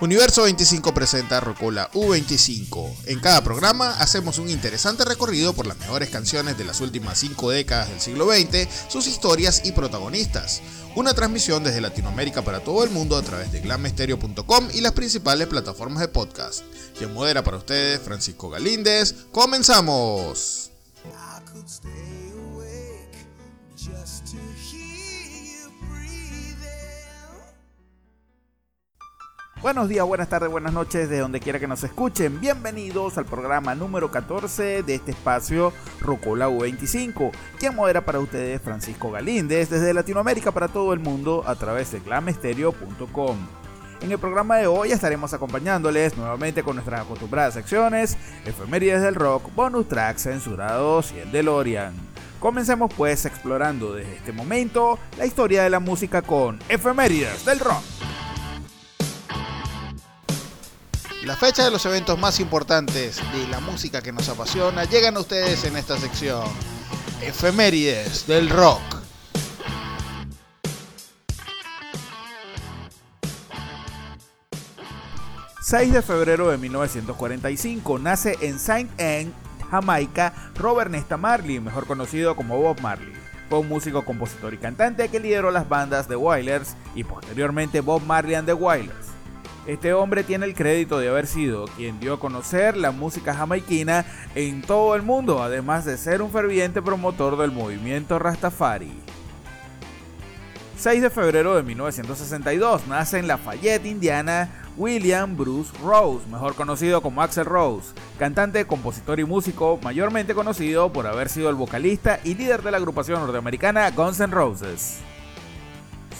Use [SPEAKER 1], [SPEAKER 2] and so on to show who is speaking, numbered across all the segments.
[SPEAKER 1] Universo 25 presenta Rocola U25. En cada programa hacemos un interesante recorrido por las mejores canciones de las últimas 5 décadas del siglo XX, sus historias y protagonistas. Una transmisión desde Latinoamérica para todo el mundo a través de glamesterio.com y las principales plataformas de podcast. Quien modera para ustedes, Francisco Galíndez. ¡Comenzamos!
[SPEAKER 2] Buenos días, buenas tardes, buenas noches, de donde quiera que nos escuchen. Bienvenidos al programa número 14 de este espacio Rocola U25. Quien modera para ustedes Francisco Galíndez desde Latinoamérica para todo el mundo a través de glamestereo.com. En el programa de hoy estaremos acompañándoles nuevamente con nuestras acostumbradas secciones, efemérides del rock, bonus tracks censurados y el DeLorean. Comencemos pues explorando desde este momento la historia de la música con efemérides del rock.
[SPEAKER 1] La fecha de los eventos más importantes de la música que nos apasiona llegan a ustedes en esta sección. Efemérides del rock.
[SPEAKER 2] ...6 de febrero de 1945... ...nace en Saint Anne, Jamaica... ...Robert Nesta Marley... ...mejor conocido como Bob Marley... ...fue un músico, compositor y cantante... ...que lideró las bandas The Wailers... ...y posteriormente Bob Marley and The Wailers... Este hombre tiene el crédito de haber sido quien dio a conocer la música jamaiquina en todo el mundo, además de ser un ferviente promotor del movimiento Rastafari. 6 de febrero de 1962 nace en Lafayette, Indiana, William Bruce Rose, mejor conocido como Axel Rose, cantante, compositor y músico, mayormente conocido por haber sido el vocalista y líder de la agrupación norteamericana Guns N' Roses.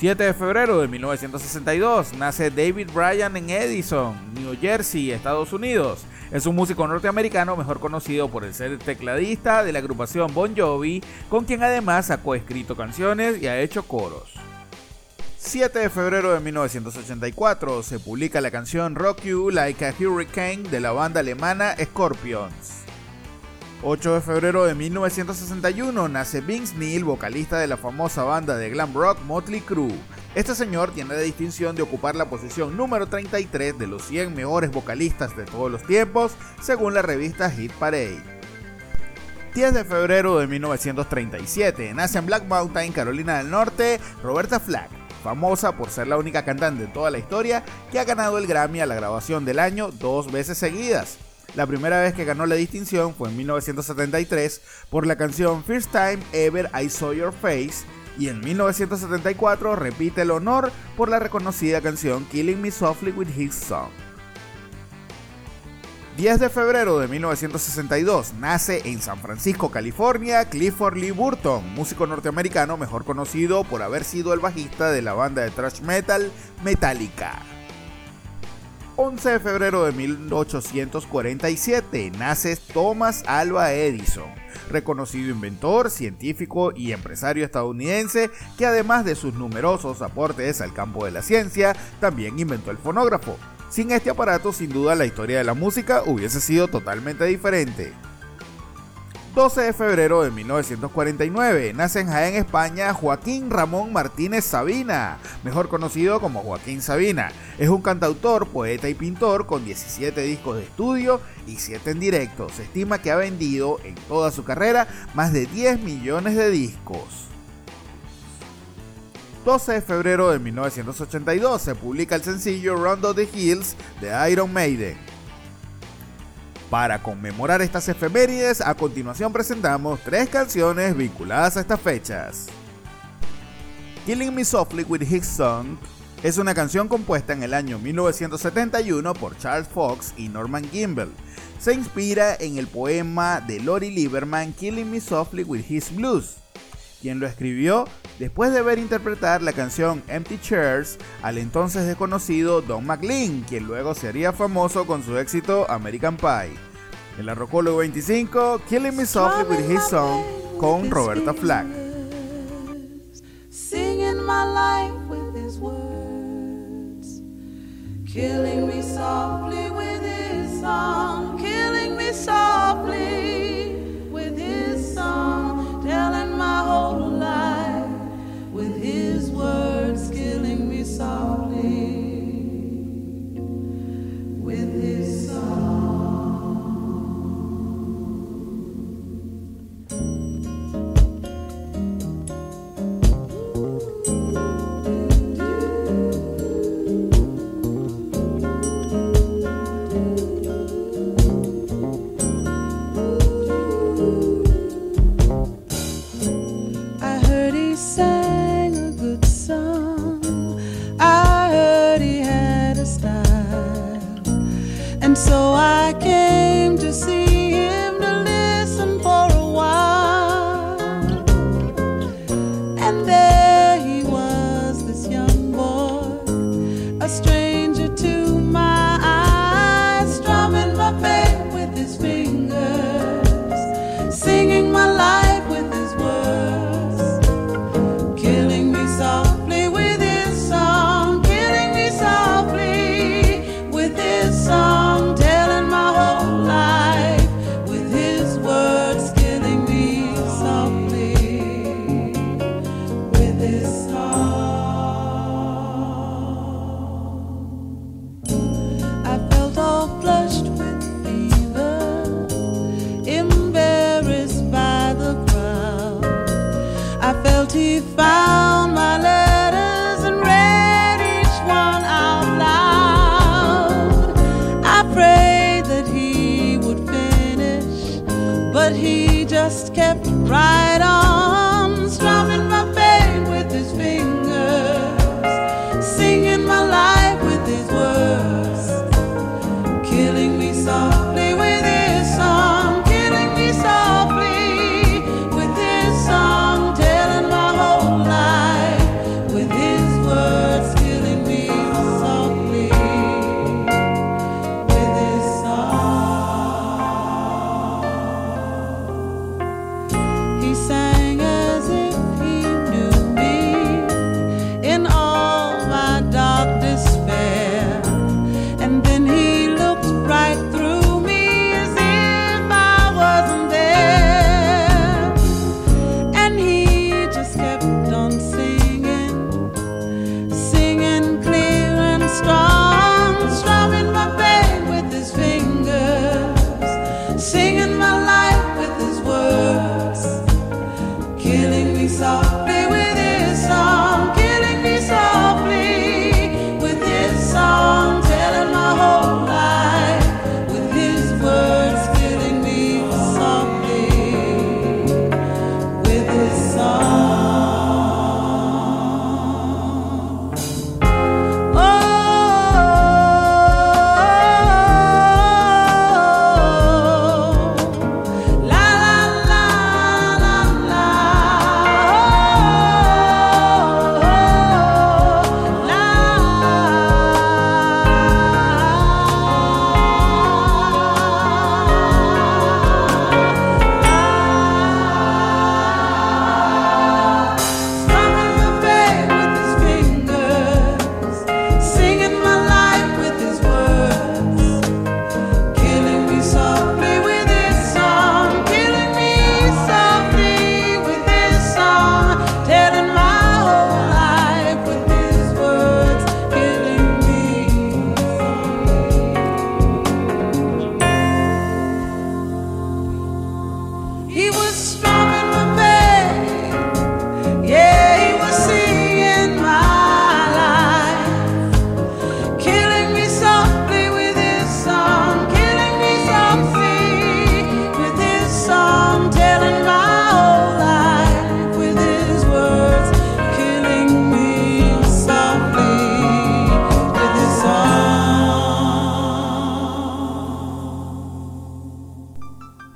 [SPEAKER 2] 7 de febrero de 1962 nace David Bryan en Edison, New Jersey, Estados Unidos. Es un músico norteamericano mejor conocido por el ser tecladista de la agrupación Bon Jovi, con quien además ha coescrito canciones y ha hecho coros. 7 de febrero de 1984 se publica la canción Rock You Like a Hurricane de la banda alemana Scorpions. 8 de febrero de 1961 nace Vince Neil, vocalista de la famosa banda de glam rock Motley Crue. Este señor tiene la distinción de ocupar la posición número 33 de los 100 mejores vocalistas de todos los tiempos, según la revista Hit Parade. 10 de febrero de 1937 nace en Black Mountain, Carolina del Norte, Roberta Flack, famosa por ser la única cantante de toda la historia que ha ganado el Grammy a la grabación del año dos veces seguidas. La primera vez que ganó la distinción fue en 1973 por la canción First Time Ever I Saw Your Face y en 1974 repite el honor por la reconocida canción Killing Me Softly with His Song. 10 de febrero de 1962 nace en San Francisco, California, Clifford Lee Burton, músico norteamericano mejor conocido por haber sido el bajista de la banda de thrash metal Metallica. 11 de febrero de 1847 nace Thomas Alva Edison, reconocido inventor, científico y empresario estadounidense que además de sus numerosos aportes al campo de la ciencia, también inventó el fonógrafo. Sin este aparato, sin duda, la historia de la música hubiese sido totalmente diferente. 12 de febrero de 1949 nace en Jaén, España, Joaquín Ramón Martínez Sabina, mejor conocido como Joaquín Sabina. Es un cantautor, poeta y pintor con 17 discos de estudio y 7 en directo. Se estima que ha vendido en toda su carrera más de 10 millones de discos. 12 de febrero de 1982 se publica el sencillo Rondo the Hills de Iron Maiden. Para conmemorar estas efemérides, a continuación presentamos tres canciones vinculadas a estas fechas. Killing Me Softly with His Song es una canción compuesta en el año 1971 por Charles Fox y Norman Gimbel. Se inspira en el poema de Lori Lieberman Killing Me Softly with His Blues, quien lo escribió después de ver interpretar la canción Empty Chairs al entonces desconocido Don McLean, quien luego sería famoso con su éxito American Pie. El Arrocólogo 25, Killing Me Softly with His Song con Roberta Flack. Singing my life with his words, killing me softly with his song, killing me softly with And so I came to see.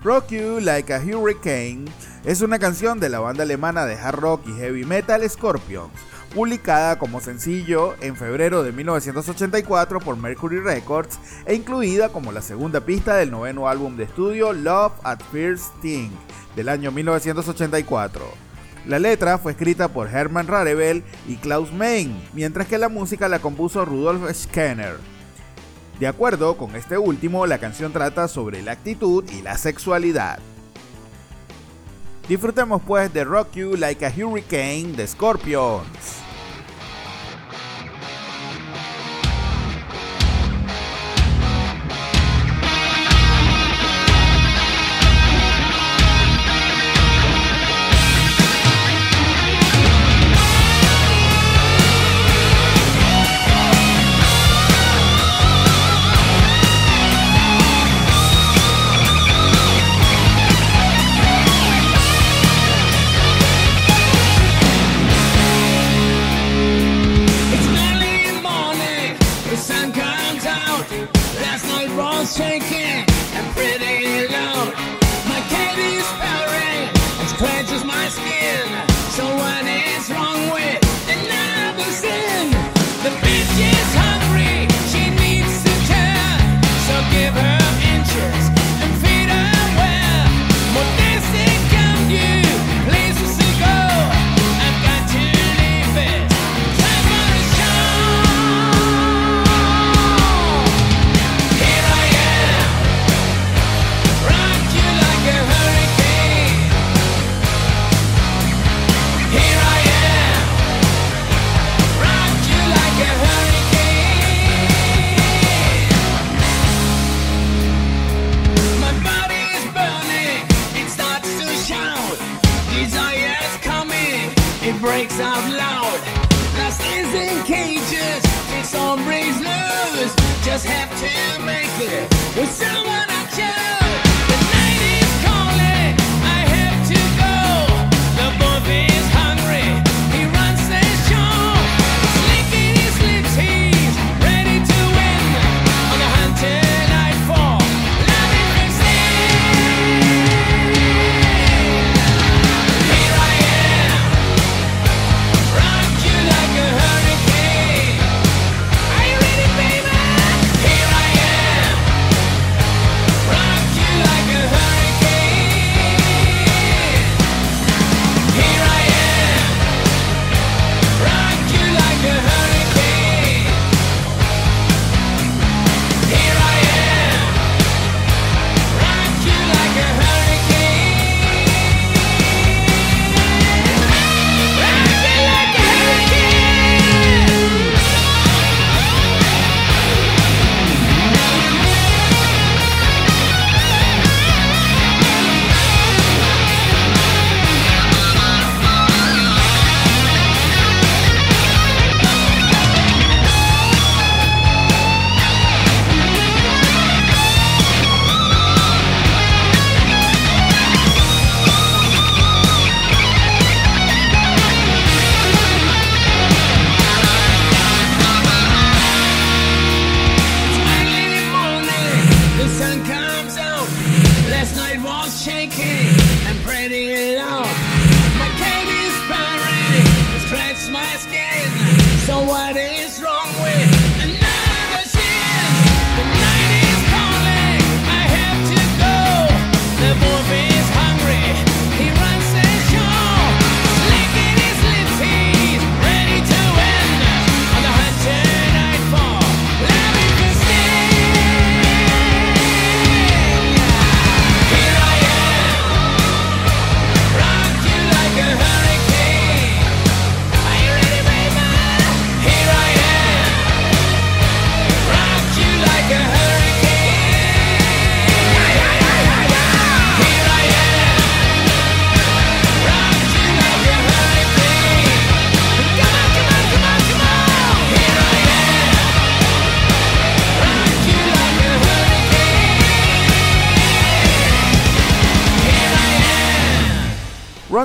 [SPEAKER 2] Like a Hurricane es una canción de la banda alemana de hard rock y heavy metal Scorpions, publicada como sencillo en febrero de 1984 por Mercury Records e incluida como la segunda pista del noveno álbum de estudio Love at First Sting del año 1984. La letra fue escrita por Hermann Rarebell y Klaus Main, mientras que la música la compuso Rudolf Schenner. De acuerdo con este último, la canción trata sobre la actitud y la sexualidad. Disfrutemos pues de Rock You Like a Hurricane de Scorpions. just have ten.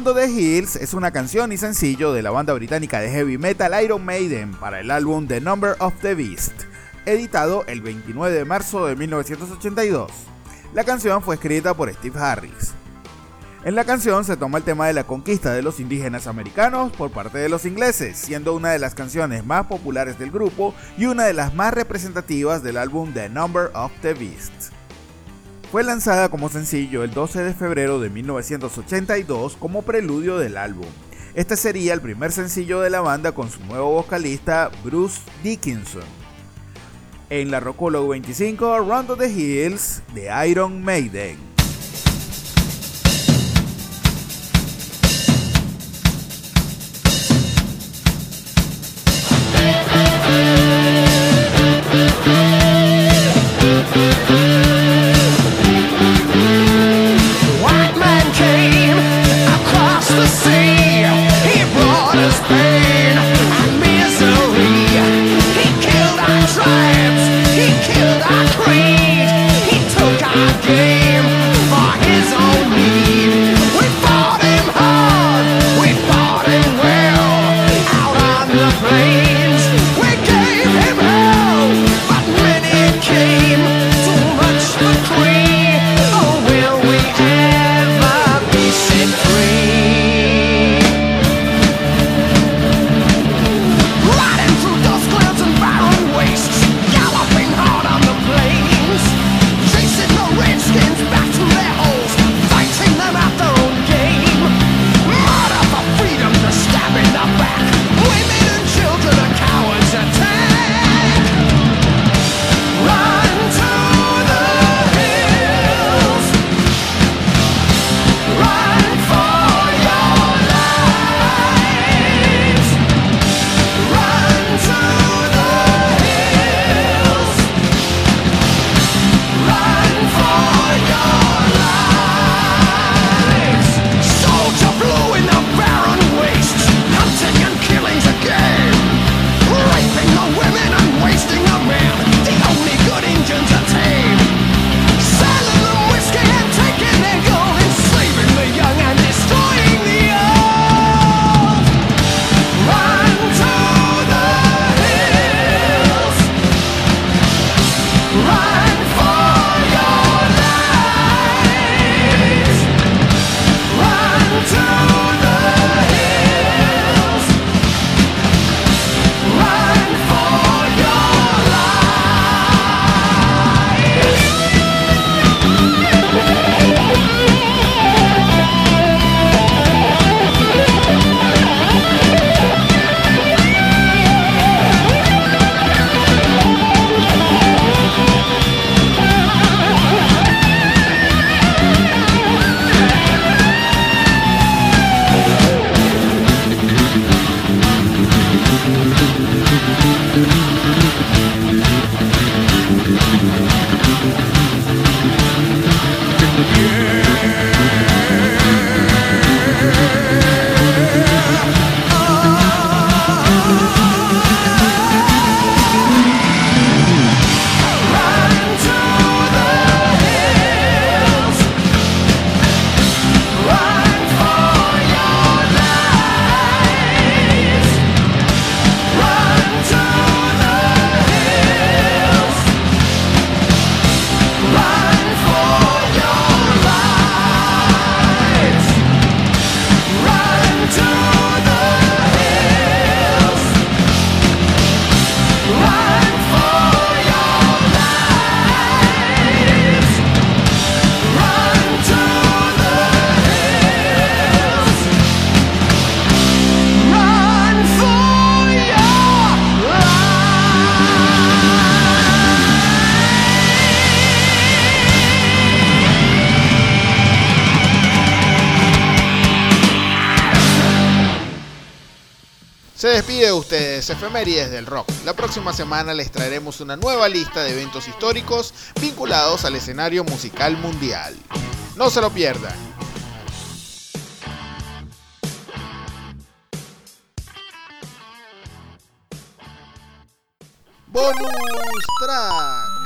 [SPEAKER 2] Rondo the Hills es una canción y sencillo de la banda británica de heavy metal Iron Maiden para el álbum The Number of the Beast, editado el 29 de marzo de 1982. La canción fue escrita por Steve Harris. En la canción se toma el tema de la conquista de los indígenas americanos por parte de los ingleses, siendo una de las canciones más populares del grupo y una de las más representativas del álbum The Number of the Beast. Fue lanzada como sencillo el 12 de febrero de 1982 como preludio del álbum. Este sería el primer sencillo de la banda con su nuevo vocalista Bruce Dickinson. En la Rocolo 25, Round of the Hills de Iron Maiden.
[SPEAKER 1] Despide de ustedes Efemérides del Rock. La próxima semana les traeremos una nueva lista de eventos históricos vinculados al escenario musical mundial. No se lo pierdan. Bonus track.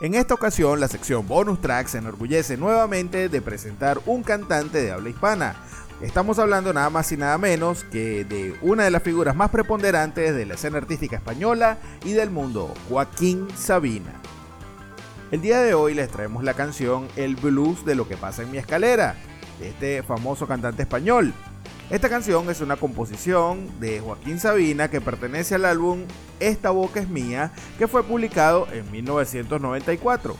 [SPEAKER 2] En esta ocasión, la sección Bonus Track se enorgullece nuevamente de presentar un cantante de habla hispana. Estamos hablando nada más y nada menos que de una de las figuras más preponderantes de la escena artística española y del mundo, Joaquín Sabina. El día de hoy les traemos la canción El blues de lo que pasa en mi escalera, de este famoso cantante español. Esta canción es una composición de Joaquín Sabina que pertenece al álbum Esta boca es mía, que fue publicado en 1994.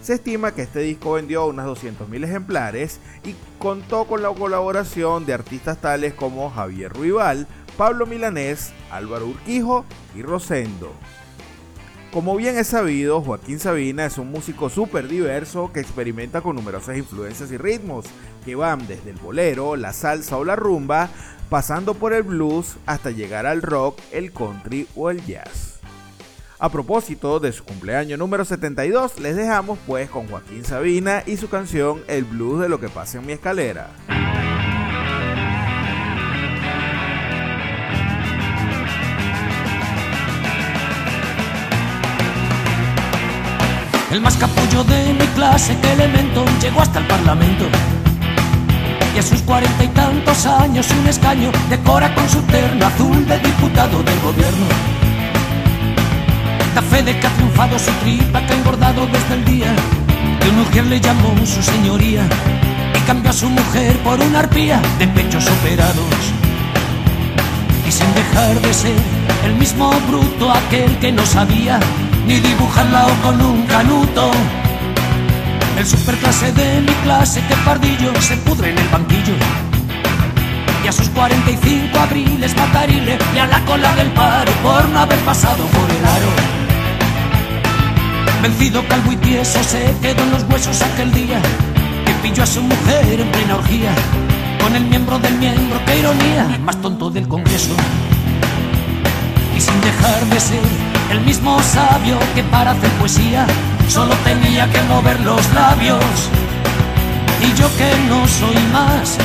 [SPEAKER 2] Se estima que este disco vendió unos 200.000 ejemplares y contó con la colaboración de artistas tales como Javier Ruibal, Pablo Milanés, Álvaro Urquijo y Rosendo. Como bien es sabido, Joaquín Sabina es un músico súper diverso que experimenta con numerosas influencias y ritmos, que van desde el bolero, la salsa o la rumba, pasando por el blues hasta llegar al rock, el country o el jazz. A propósito de su cumpleaños número 72, les dejamos pues con Joaquín Sabina y su canción El blues de lo que pasa en mi escalera.
[SPEAKER 3] El más capullo de mi clase, que elemento, llegó hasta el parlamento. Y a sus cuarenta y tantos años un escaño decora con su terno azul de diputado del gobierno. Da fe de que ha triunfado su tripa, que ha engordado desde el día que mujer le llamó su señoría y cambió a su mujer por una arpía de pechos operados. Y sin dejar de ser el mismo bruto aquel que no sabía ni dibujarla o con un canuto. El superclase de mi clase, que pardillo, se pudre en el banquillo. Y a sus 45 abriles matarile y a la cola del paro por no haber pasado por el aro. Vencido, calvo y tieso, se quedó en los huesos aquel día que pilló a su mujer en plena orgía. Con el miembro del miembro, qué ironía, más tonto del Congreso. Y sin dejar de ser el mismo sabio que para hacer poesía solo tenía que mover los labios. Y yo que no soy más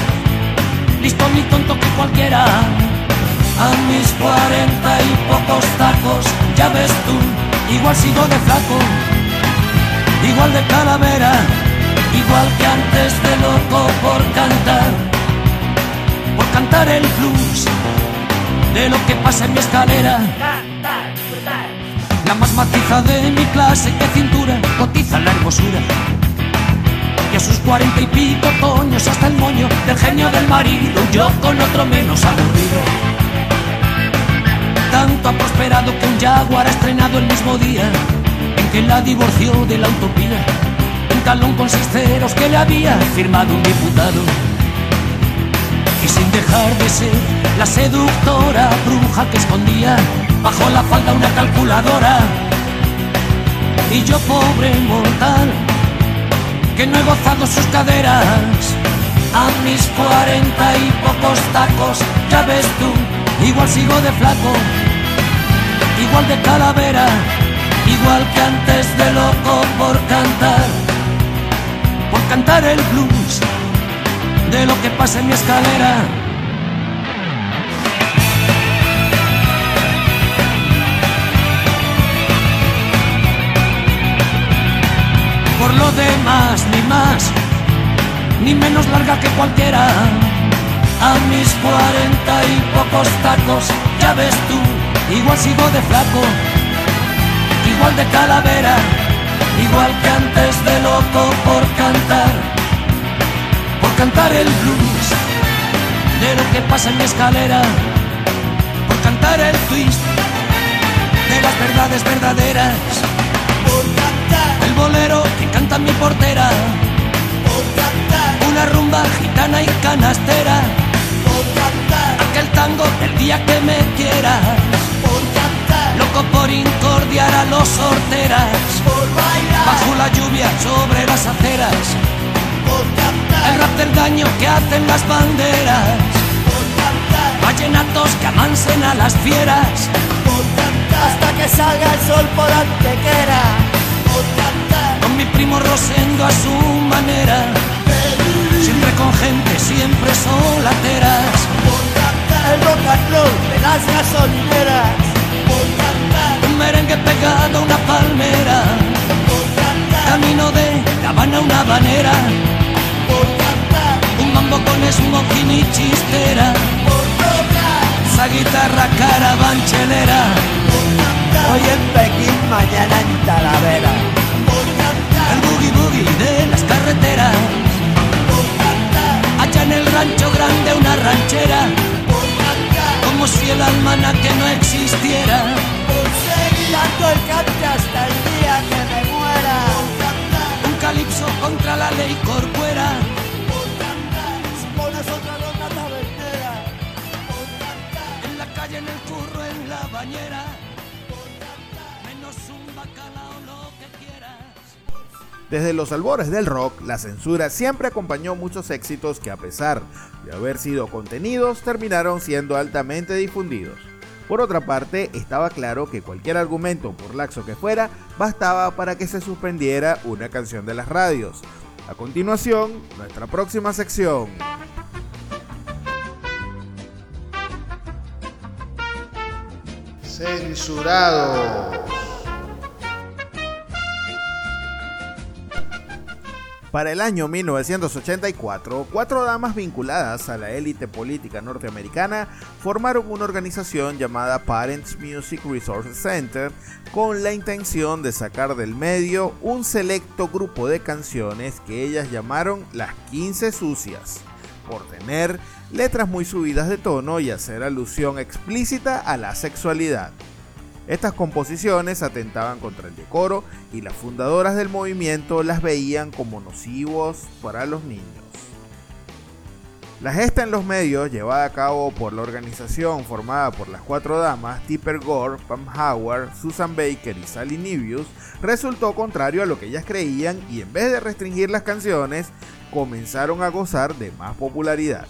[SPEAKER 3] listo ni tonto que cualquiera. A mis cuarenta y pocos tacos, ya ves tú, igual sigo de flaco, igual de calavera, igual que antes de loco por cantar, por cantar el blues de lo que pasa en mi escalera. La más maciza de mi clase que cintura cotiza la hermosura. Y a sus cuarenta y pico toños hasta el moño del genio del marido, yo con otro menos aburrido. Tanto ha prosperado que un jaguar ha estrenado el mismo día en que la divorció de la utopía. Un talón con seis que le había firmado un diputado. Y sin dejar de ser la que escondía bajo la falda una calculadora. Y yo pobre mortal, que no he gozado sus caderas, a mis cuarenta y pocos tacos, ya ves tú, igual sigo de flaco, igual de calavera, igual que antes de loco por cantar, por cantar el blues de lo que pasa en mi escalera. Por lo demás, ni más, ni menos larga que cualquiera. A mis cuarenta y pocos tacos, ya ves tú, igual sigo de flaco, igual de calavera, igual que antes de loco por cantar, por cantar el blues de lo que pasa en mi escalera, por cantar el twist de las verdades verdaderas el bolero que canta mi portera. Una rumba gitana y canastera. Aquel tango el día que me quieras. Loco por incordiar a los sorteras. Bajo la lluvia sobre las aceras. el rap del daño que hacen las banderas, vallenatos que amansen a las fieras,
[SPEAKER 4] hasta que salga el sol por antequera,
[SPEAKER 3] mi primo Rosendo a su manera, siempre con gente, siempre solateras,
[SPEAKER 4] el rock and roll de las gasolineras,
[SPEAKER 3] un merengue pegado a una palmera, camino de La Habana a una habanera, un mambo con smoking y chistera, esa guitarra carabanchelera,
[SPEAKER 4] hoy en Pekín, mañana en Talavera,
[SPEAKER 3] boogie de las carreteras, allá en el rancho grande una ranchera, como si el almanaque no existiera.
[SPEAKER 4] dando el cante hasta el día que me muera.
[SPEAKER 3] un calipso contra la ley corcuera.
[SPEAKER 4] Pones otra ronda tabernera.
[SPEAKER 3] En la calle, en el curro, en la bañera.
[SPEAKER 2] Desde los albores del rock, la censura siempre acompañó muchos éxitos que a pesar de haber sido contenidos, terminaron siendo altamente difundidos. Por otra parte, estaba claro que cualquier argumento, por laxo que fuera, bastaba para que se suspendiera una canción de las radios. A continuación, nuestra próxima sección.
[SPEAKER 1] Censurados.
[SPEAKER 2] Para el año 1984, cuatro damas vinculadas a la élite política norteamericana formaron una organización llamada Parents Music Resource Center con la intención de sacar del medio un selecto grupo de canciones que ellas llamaron las 15 sucias, por tener letras muy subidas de tono y hacer alusión explícita a la sexualidad. Estas composiciones atentaban contra el decoro y las fundadoras del movimiento las veían como nocivos para los niños. La gesta en los medios, llevada a cabo por la organización formada por las cuatro damas, Tipper Gore, Pam Howard, Susan Baker y Sally Nivius, resultó contrario a lo que ellas creían y en vez de restringir las canciones, comenzaron a gozar de más popularidad.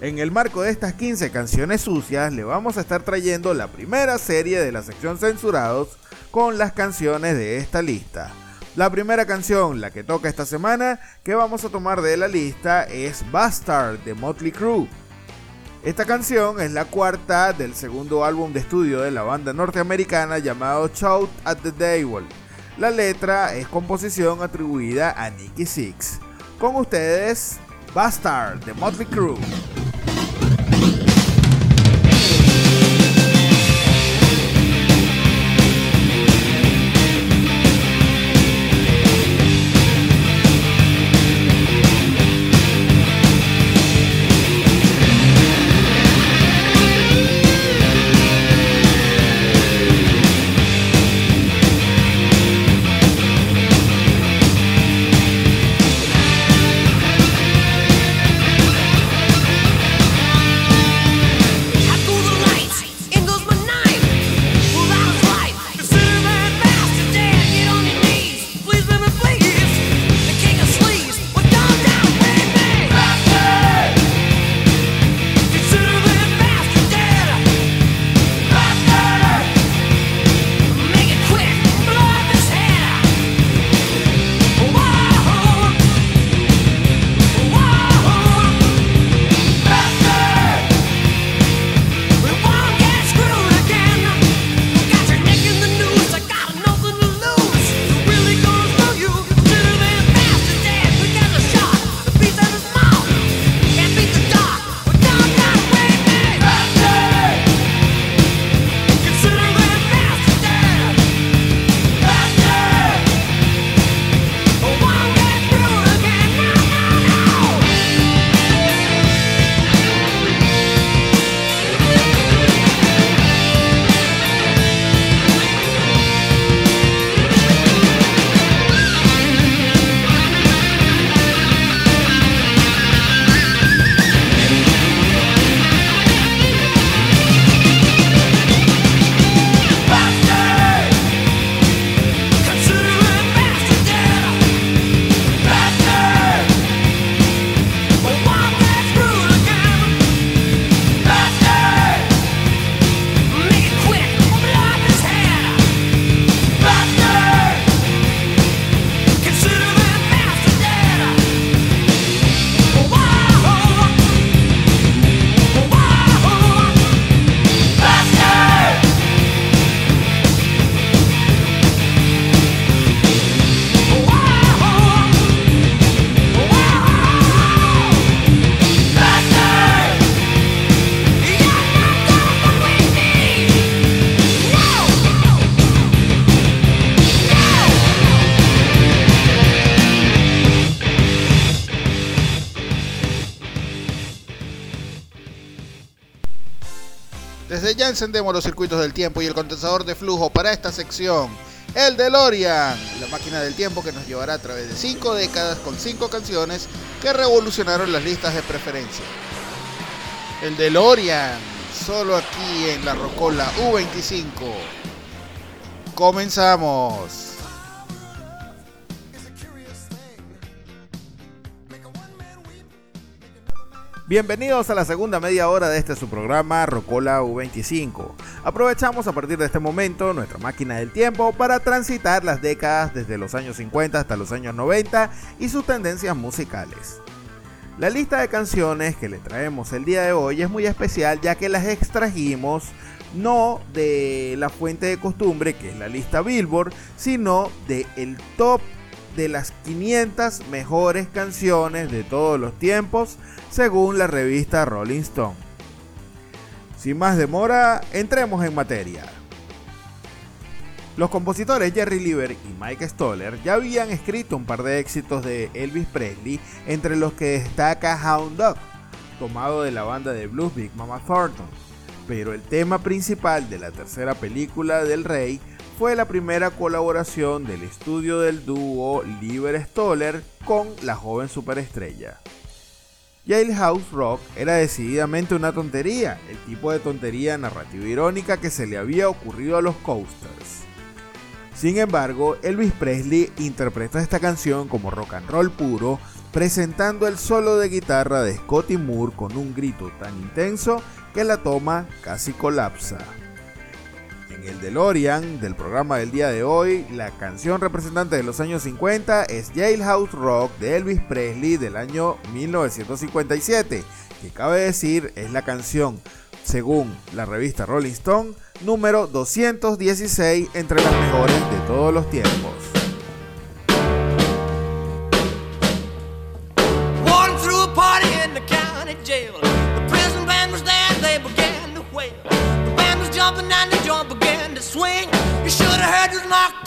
[SPEAKER 2] En el marco de estas 15 canciones sucias, le vamos a estar trayendo la primera serie de la sección Censurados con las canciones de esta lista. La primera canción, la que toca esta semana, que vamos a tomar de la lista es Bastard de Motley Crue. Esta canción es la cuarta del segundo álbum de estudio de la banda norteamericana llamado Shout at the Devil. La letra es composición atribuida a Nicky Six. Con ustedes, Bastard de Motley Crue. Encendemos los circuitos del tiempo y el condensador de flujo para esta sección. El DeLorean, la máquina del tiempo que nos llevará a través de 5 décadas con 5 canciones que revolucionaron las listas de preferencia. El DeLorean, solo aquí en la Rocola U25. Comenzamos. Bienvenidos a la segunda media hora de este su programa Rocola U25. Aprovechamos a partir de este momento nuestra máquina del tiempo para transitar las décadas desde los años 50 hasta los años 90 y sus tendencias musicales. La lista de canciones que le traemos el día de hoy es muy especial ya que las extrajimos no de la fuente de costumbre que es la lista Billboard, sino de el top de las 500 mejores canciones de todos los tiempos según la revista Rolling Stone. Sin más demora, entremos en materia. Los compositores Jerry Lieber y Mike Stoller ya habían escrito un par de éxitos de Elvis Presley, entre los que destaca Hound Dog, tomado de la banda de blues Big Mama Thornton. Pero el tema principal de la tercera película del rey fue la primera colaboración del estudio del dúo Lieber Stoller con la joven superestrella. Jailhouse Rock era decididamente una tontería, el tipo de tontería narrativa irónica que se le había ocurrido a los Coasters. Sin embargo, Elvis Presley interpretó esta canción como rock and roll puro, presentando el solo de guitarra de Scotty Moore con un grito tan intenso que la toma casi colapsa el DeLorean del programa del día de hoy, la canción representante de los años 50 es Jailhouse Rock de Elvis Presley del año 1957, que cabe decir es la canción, según la revista Rolling Stone, número 216 entre las mejores de todos los tiempos. knock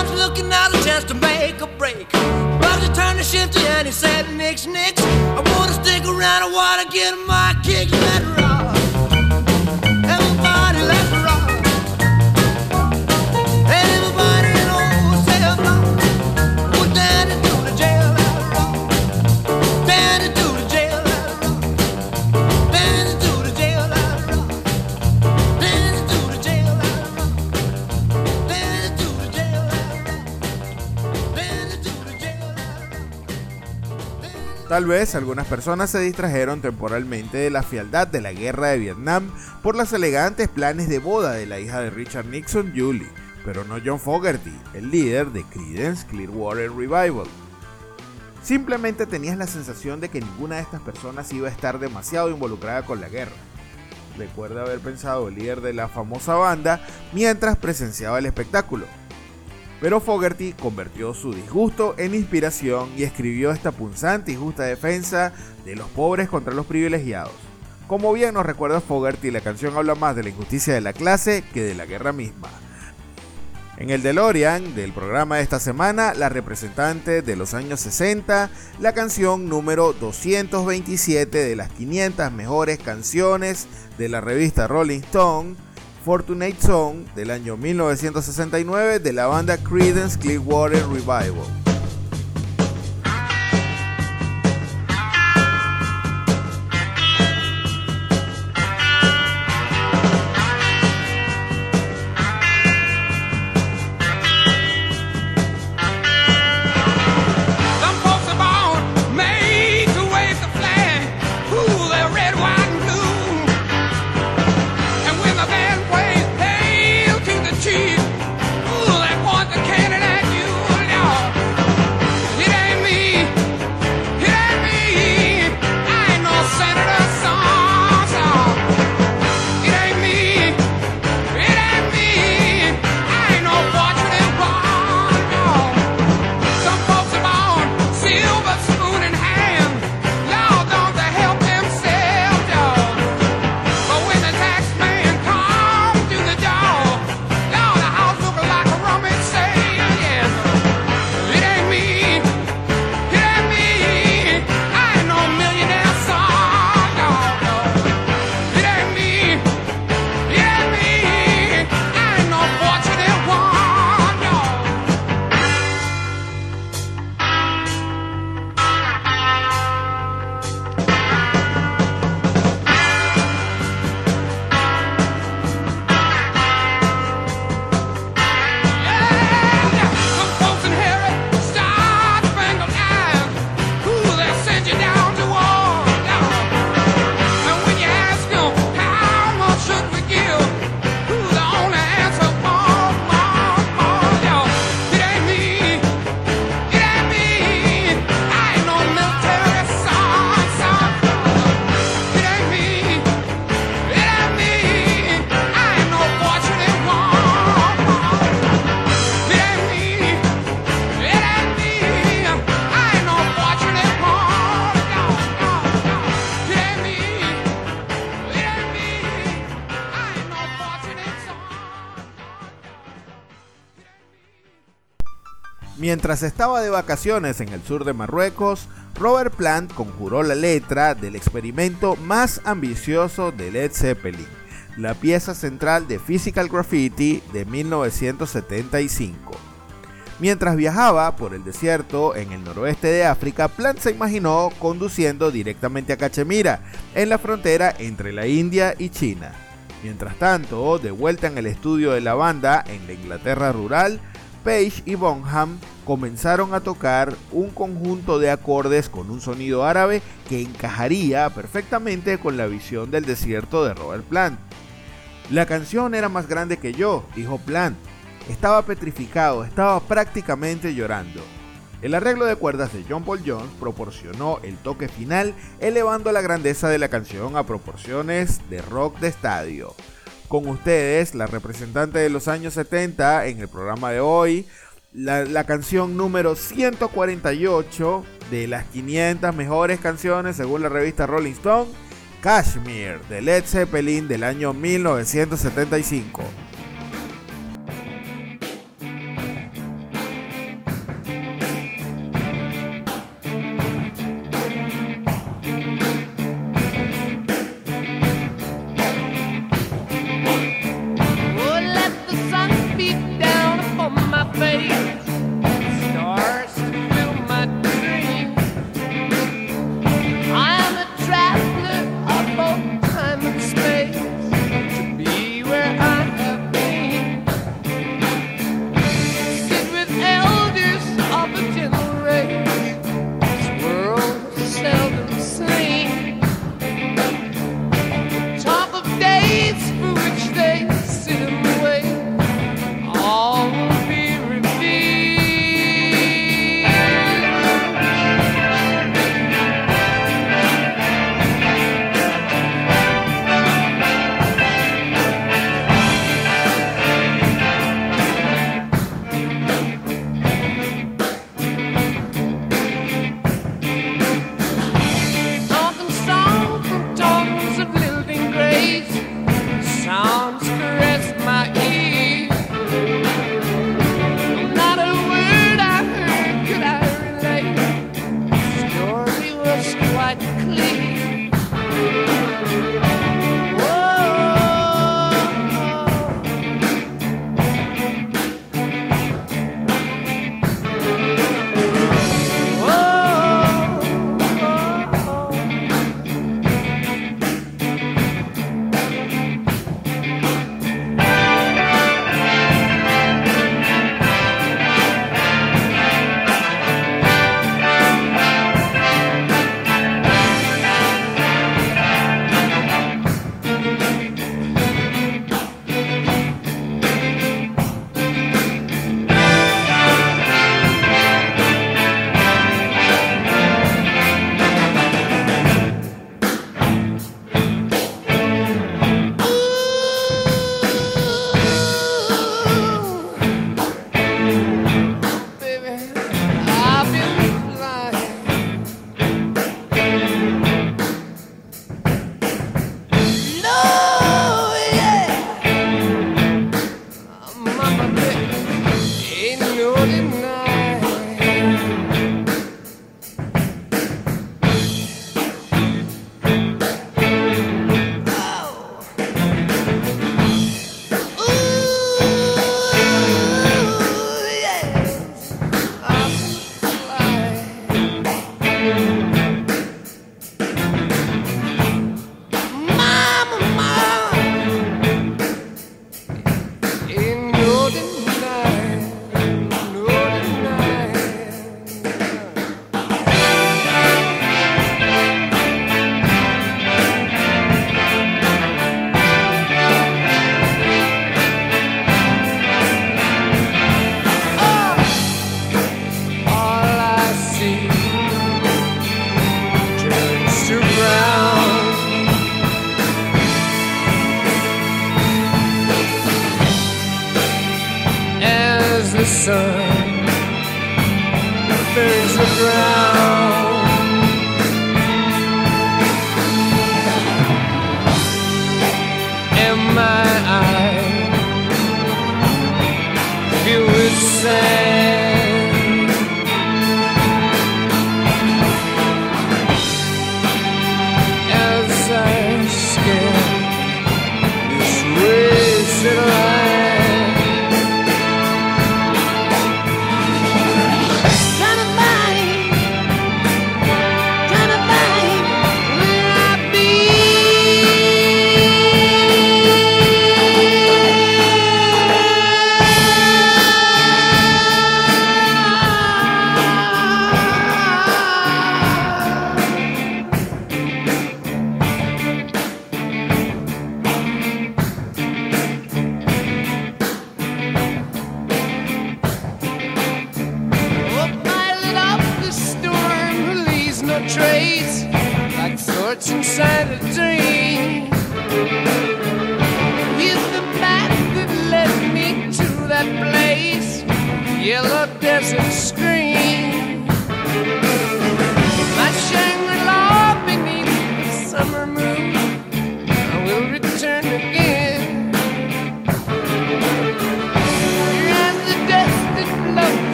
[SPEAKER 2] John's looking out a chance to make a break. Bob's he turned the shifty and he said, Nix, Nix. Tal vez algunas personas se distrajeron temporalmente de la fialdad de la guerra de Vietnam por los elegantes planes de boda de la hija de Richard Nixon, Julie, pero no John Fogerty, el líder de Creedence Clearwater Revival. Simplemente tenías la sensación de que ninguna de estas personas iba a estar demasiado involucrada con la guerra. Recuerda haber pensado el líder de la famosa banda mientras presenciaba el espectáculo. Pero Fogerty convirtió su disgusto en inspiración y escribió esta punzante y justa defensa de los pobres contra los privilegiados. Como bien nos recuerda Fogerty, la canción habla más de la injusticia de la clase que de la guerra misma. En el DeLorean del programa de esta semana, la representante de los años 60, la canción número 227 de las 500 mejores canciones de la revista Rolling Stone, Fortunate Song del año 1969 de la banda Creedence Clearwater Revival. Mientras estaba de vacaciones en el sur de Marruecos, Robert Plant conjuró la letra del experimento más ambicioso de Led Zeppelin, la pieza central de Physical Graffiti de 1975. Mientras viajaba por el desierto en el noroeste de África, Plant se imaginó conduciendo directamente a Cachemira, en la frontera entre la India y China. Mientras tanto, de vuelta en el estudio de la banda en la Inglaterra rural, Page y Bonham comenzaron a tocar un conjunto de acordes con un sonido árabe que encajaría perfectamente con la visión del desierto de Robert Plant. La canción era más grande que yo, dijo Plant. Estaba petrificado, estaba prácticamente llorando. El arreglo de cuerdas de John Paul Jones proporcionó el toque final, elevando la grandeza de la canción a proporciones de rock de estadio con ustedes, la representante de los años 70 en el programa de hoy, la, canción número 148 de las 500 mejores canciones según la revista Rolling Stone, Kashmir de Led Zeppelin del año 1975.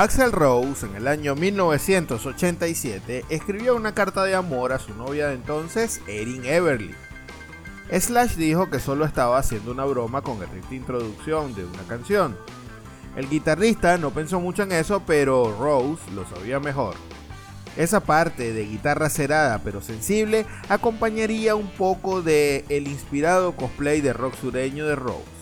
[SPEAKER 5] Axel Rose en el año 1987 escribió una carta de amor a su novia de entonces, Erin Everly. Slash dijo que solo estaba haciendo una broma con el riff de introducción de una canción. El guitarrista no pensó mucho en eso, pero Rose lo sabía mejor. Esa parte de guitarra cerada pero sensible acompañaría un poco de el inspirado cosplay de rock sureño de Rose.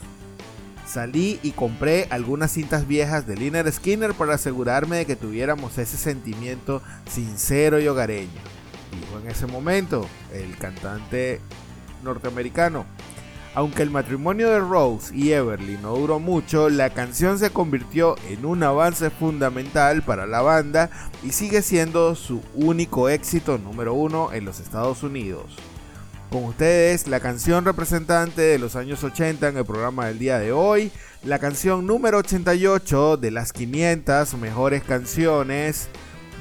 [SPEAKER 5] Salí y compré algunas cintas viejas de Liner Skinner para asegurarme de que tuviéramos ese sentimiento sincero y hogareño. Dijo en ese momento el cantante norteamericano. Aunque el matrimonio de Rose y Everly no duró mucho, la canción se convirtió en un avance fundamental para la banda y sigue siendo su único éxito número uno en los Estados Unidos. Con ustedes la canción representante de los años 80 en el programa del día de hoy, la canción número 88 de las 500 mejores canciones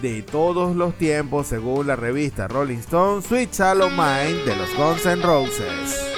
[SPEAKER 5] de todos los tiempos según la revista Rolling Stone, Sweet Shallow Mind de los Guns N' Roses.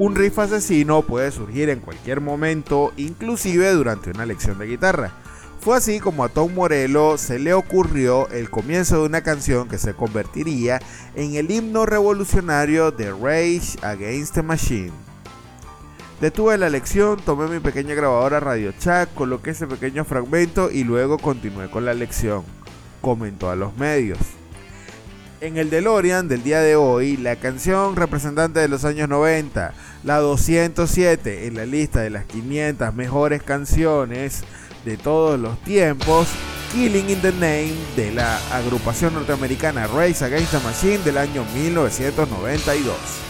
[SPEAKER 2] Un riff asesino puede surgir en cualquier momento, inclusive durante una lección de guitarra. Fue así como a Tom Morello se le ocurrió el comienzo de una canción que se convertiría en el himno revolucionario de Rage Against the Machine. Detuve la lección, tomé mi pequeña grabadora Radio Chat, coloqué ese pequeño fragmento y luego continué con la lección, comentó a los medios. En el DeLorean del día de hoy, la canción representante de los años 90, la 207 en la lista de las 500 mejores canciones de todos los tiempos, Killing in the Name de la agrupación norteamericana Race Against the Machine del año 1992.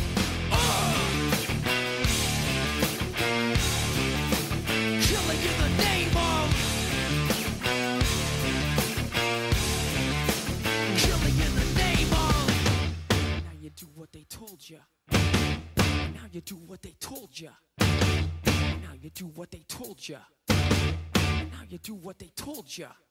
[SPEAKER 5] nature.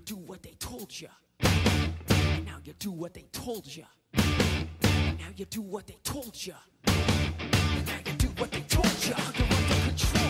[SPEAKER 5] you do what they told you. And now you do what they told you. Now you do what they told you. Now you do what they told you. Under control.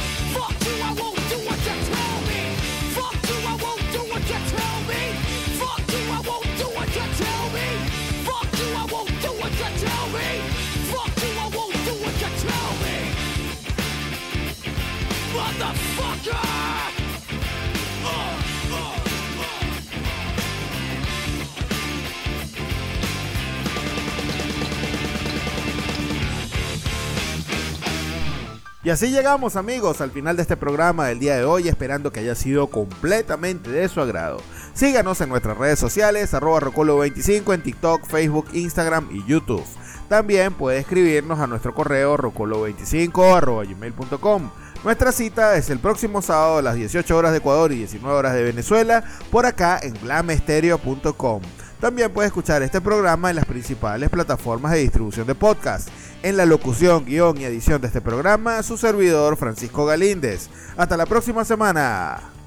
[SPEAKER 2] Y así llegamos amigos al final de este programa del día de hoy, esperando que haya sido completamente de su agrado. Síganos en nuestras redes sociales, arroba rocolo25 en TikTok, Facebook, Instagram y YouTube. También puede escribirnos a nuestro correo rocolo25 arroba gmail.com. Nuestra cita es el próximo sábado a las 18 horas de Ecuador y 19 horas de Venezuela, por acá en glamestereo.com. También puede escuchar este programa en las principales plataformas de distribución de podcast. En la locución, guion y edición de este programa, su servidor Francisco Galíndez. Hasta la próxima semana.